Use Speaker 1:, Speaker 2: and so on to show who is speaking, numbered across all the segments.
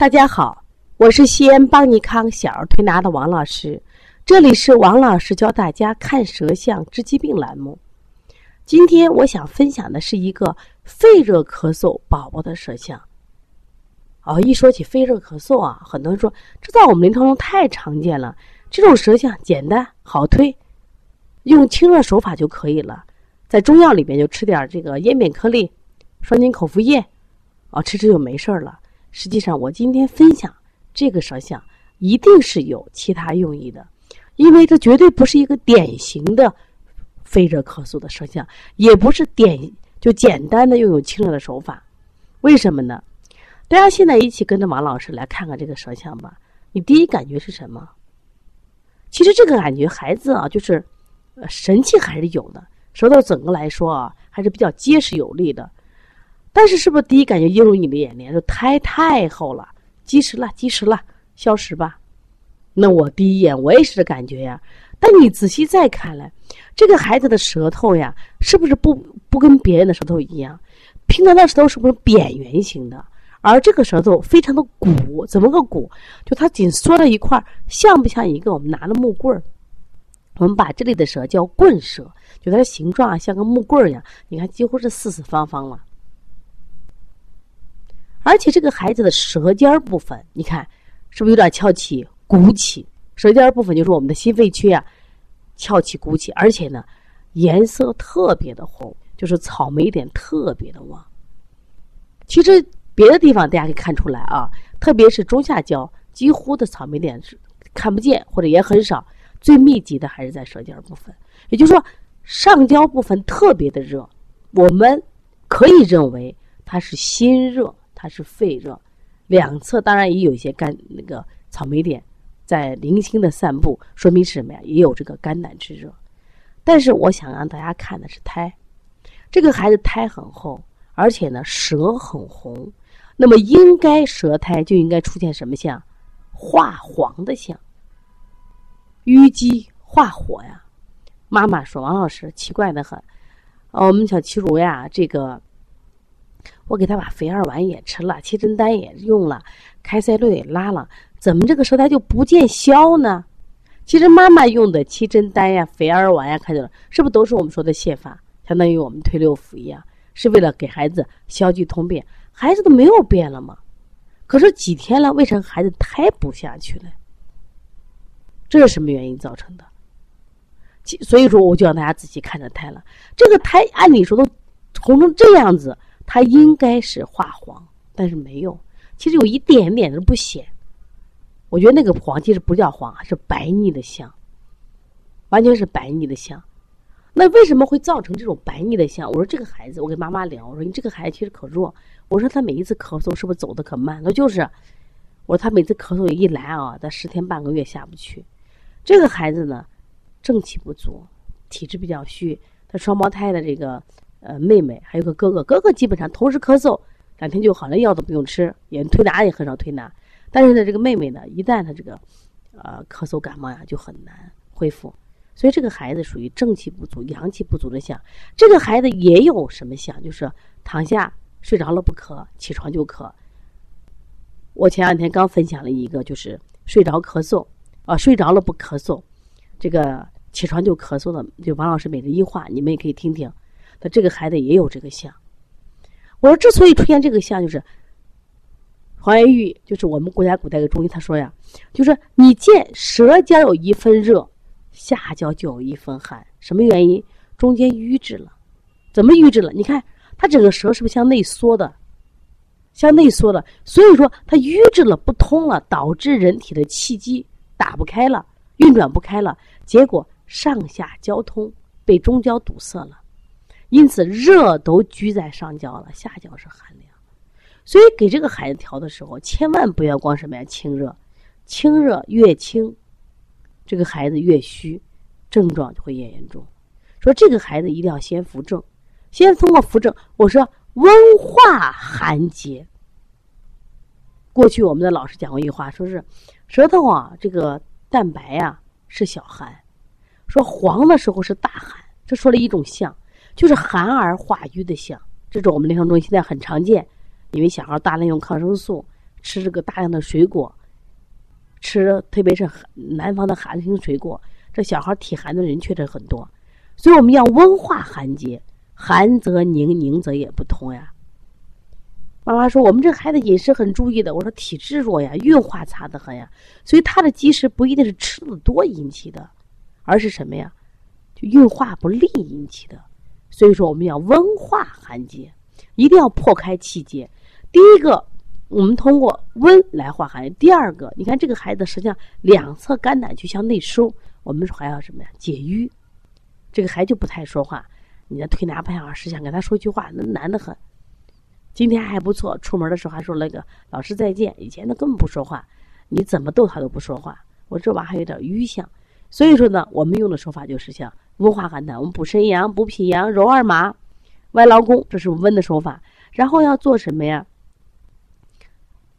Speaker 1: 大家好，我是西安邦尼康小儿推拿的王老师，这里是王老师教大家看舌象治疾病栏目。今天我想分享的是一个肺热咳嗽宝宝的舌象。哦，一说起肺热咳嗽啊，很多人说这在我们临床中太常见了。这种舌象简单好推，用清热手法就可以了。在中药里边就吃点这个咽扁颗粒、双金口服液，啊，吃吃就没事了。实际上，我今天分享这个舌象，一定是有其他用意的，因为这绝对不是一个典型的肺热咳嗽的舌象，也不是典就简单的用有清热的手法。为什么呢？大家现在一起跟着王老师来看看这个舌象吧。你第一感觉是什么？其实这个感觉，孩子啊，就是神气还是有的，舌头整个来说啊，还是比较结实有力的。但是，是不是第一感觉映入你的眼帘？就胎太厚了，积食了，积食了，消食吧。那我第一眼我也是这感觉呀。但你仔细再看来，这个孩子的舌头呀，是不是不不跟别人的舌头一样？平常的舌头是不是扁圆形的？而这个舌头非常的鼓，怎么个鼓？就它紧缩在一块，像不像一个我们拿的木棍儿？我们把这里的舌叫棍舌，就它的形状啊像个木棍儿一样。你看，几乎是四四方方了。而且这个孩子的舌尖部分，你看是不是有点翘起、鼓起？舌尖部分就是我们的心肺区啊，翘起、鼓起，而且呢，颜色特别的红，就是草莓点特别的旺。其实别的地方大家可以看出来啊，特别是中下焦，几乎的草莓点是看不见或者也很少，最密集的还是在舌尖部分。也就是说，上焦部分特别的热，我们可以认为它是心热。它是肺热，两侧当然也有一些肝那个草莓点在零星的散布，说明是什么呀？也有这个肝胆之热。但是我想让大家看的是苔，这个孩子苔很厚，而且呢舌很红，那么应该舌苔就应该出现什么象？化黄的象，淤积化火呀。妈妈说：“王老师奇怪的很，我们小齐如呀，这个。”我给他把肥儿丸也吃了，七珍丹也用了，开塞露也拉了，怎么这个舌苔就不见消呢？其实妈妈用的七珍丹呀、肥儿丸呀，看见了是不是都是我们说的泻法，相当于我们推六腑一样，是为了给孩子消积通便。孩子都没有变了吗？可是几天了，为什么孩子胎不下去了？这是什么原因造成的？所以说，我就让大家仔细看着胎了。这个胎按理说都红成这样子。它应该是化黄，但是没有，其实有一点点都不显。我觉得那个黄其实不叫黄，是白腻的象，完全是白腻的象。那为什么会造成这种白腻的象？我说这个孩子，我跟妈妈聊，我说你这个孩子其实可弱。我说他每一次咳嗽是不是走的可慢？他就是，我说他每次咳嗽一来啊，他十天半个月下不去。这个孩子呢，正气不足，体质比较虚，他双胞胎的这个。呃，妹妹还有个哥哥，哥哥基本上同时咳嗽，两天就好，了药都不用吃，也推拿也很少推拿。但是呢，这个妹妹呢，一旦她这个，呃，咳嗽感冒呀，就很难恢复。所以这个孩子属于正气不足、阳气不足的象。这个孩子也有什么象？就是躺下睡着了不咳，起床就咳。我前两天刚分享了一个，就是睡着咳嗽，啊，睡着了不咳嗽，这个起床就咳嗽的，就王老师每日一话，你们也可以听听。那这个孩子也有这个象。我说，之所以出现这个象，就是黄元玉，就是我们国家古代的中医，他说呀，就是你见舌尖有一分热，下焦就有一分寒，什么原因？中间瘀滞了，怎么瘀滞了？你看他整个舌是不是向内缩的？向内缩了，所以说它瘀滞了，不通了，导致人体的气机打不开了，运转不开了，结果上下交通被中焦堵塞了。因此，热都居在上焦了，下焦是寒凉，所以给这个孩子调的时候，千万不要光什么呀清热，清热越清，这个孩子越虚，症状就会越严重。说这个孩子一定要先扶正，先通过扶正。我说温化寒结。过去我们的老师讲过一句话，说是舌头啊，这个蛋白呀是小寒，说黄的时候是大寒，这说了一种象。就是寒而化瘀的象，这种我们临床中现在很常见，因为小孩大量用抗生素，吃这个大量的水果，吃特别是南方的寒性水果，这小孩体寒的人确实很多，所以我们要温化寒结，寒则凝，凝则也不通呀。妈妈说：“我们这孩子饮食很注意的。”我说：“体质弱呀，运化差的很呀，所以他的积食不一定是吃的多引起的，而是什么呀？就运化不利引起的。所以说，我们要温化寒结，一定要破开气结。第一个，我们通过温来化寒；第二个，你看这个孩子实际上两侧肝胆去向内收，我们还要什么呀？解郁。这个孩子就不太说话，你的推拿派老师想跟他说句话，那难得很。”今天还不错，出门的时候还说那个老师再见。以前他根本不说话，你怎么逗他都不说话。我这娃还有点淤象，所以说呢，我们用的手法就是像温化寒的，我们补肾阳、补脾阳、揉二马、外劳宫，这是温的手法。然后要做什么呀？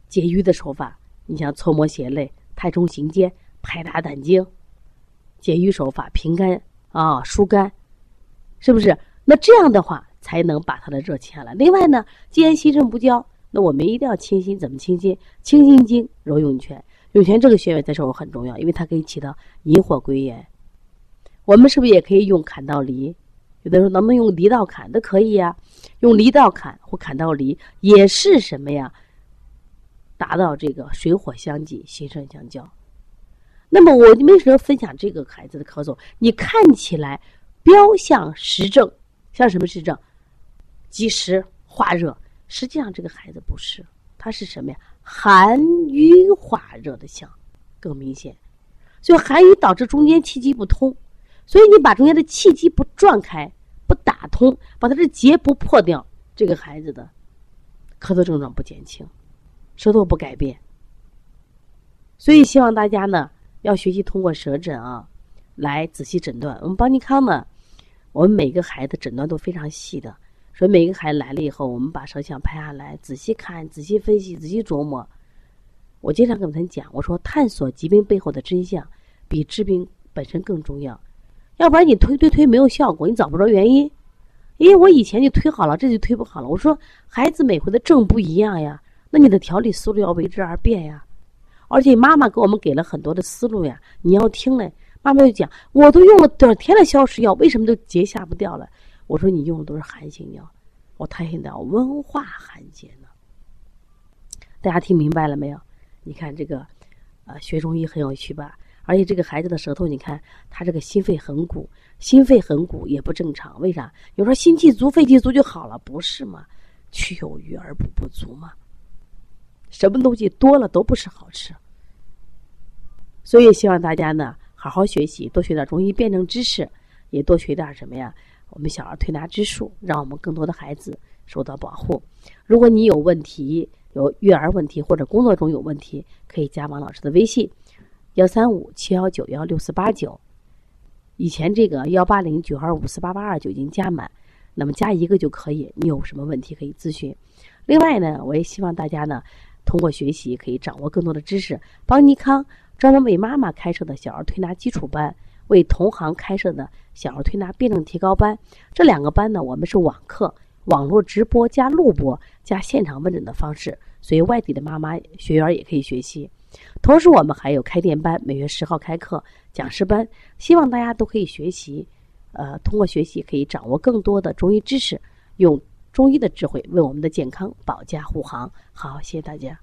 Speaker 1: 解郁的手法，你像搓摩胁肋、太冲行间、拍打胆经，解郁手法平肝啊、疏肝，是不是？那这样的话。才能把他的热清下来。另外呢，既然心肾不交，那我们一定要清心。怎么清心？清心经，揉涌泉。涌泉这个穴位在这候很重要，因为它可以起到引火归元。我们是不是也可以用坎到离？有的时候能不能用离到坎都可以呀？用离到坎或坎到离也是什么呀？达到这个水火相济、心肾相交。那么我为什么分享这个孩子的咳嗽？你看起来标象实证，像什么实证？积食化热，实际上这个孩子不是，他是什么呀？寒瘀化热的象更明显，所以寒瘀导致中间气机不通，所以你把中间的气机不转开、不打通，把它的结不破掉，这个孩子的咳嗽症状不减轻，舌头不改变。所以希望大家呢要学习通过舌诊啊来仔细诊断。我们邦尼康呢，我们每个孩子诊断都非常细的。所以每个孩子来了以后，我们把舌象拍下来，仔细看、仔细分析、仔细琢磨。我经常跟他们讲，我说探索疾病背后的真相，比治病本身更重要。要不然你推推推没有效果，你找不着原因。因为我以前就推好了，这就推不好了。我说孩子每回的症不一样呀，那你的调理思路要为之而变呀。而且妈妈给我们给了很多的思路呀，你要听嘞。妈妈就讲，我都用了多少天的消食药，为什么都结下不掉了？我说你用的都是寒性药，我太现在要温化寒结呢。大家听明白了没有？你看这个，呃，学中医很有趣吧？而且这个孩子的舌头，你看他这个心肺横鼓，心肺横鼓也不正常。为啥？有时候心气足、肺气足就好了，不是吗？去有余而补不足嘛。什么东西多了都不是好吃。所以希望大家呢，好好学习，多学点中医辩证知识，也多学点什么呀？我们小儿推拿之术，让我们更多的孩子受到保护。如果你有问题，有育儿问题或者工作中有问题，可以加王老师的微信：幺三五七幺九幺六四八九。以前这个幺八零九二五四八八二就已经加满，那么加一个就可以。你有什么问题可以咨询。另外呢，我也希望大家呢，通过学习可以掌握更多的知识。邦尼康专门为妈妈开设的小儿推拿基础班。为同行开设的小儿推拿辩证提高班，这两个班呢，我们是网课、网络直播加录播加现场问诊的方式，所以外地的妈妈学员也可以学习。同时，我们还有开店班，每月十号开课讲师班，希望大家都可以学习。呃，通过学习可以掌握更多的中医知识，用中医的智慧为我们的健康保驾护航。好，谢谢大家。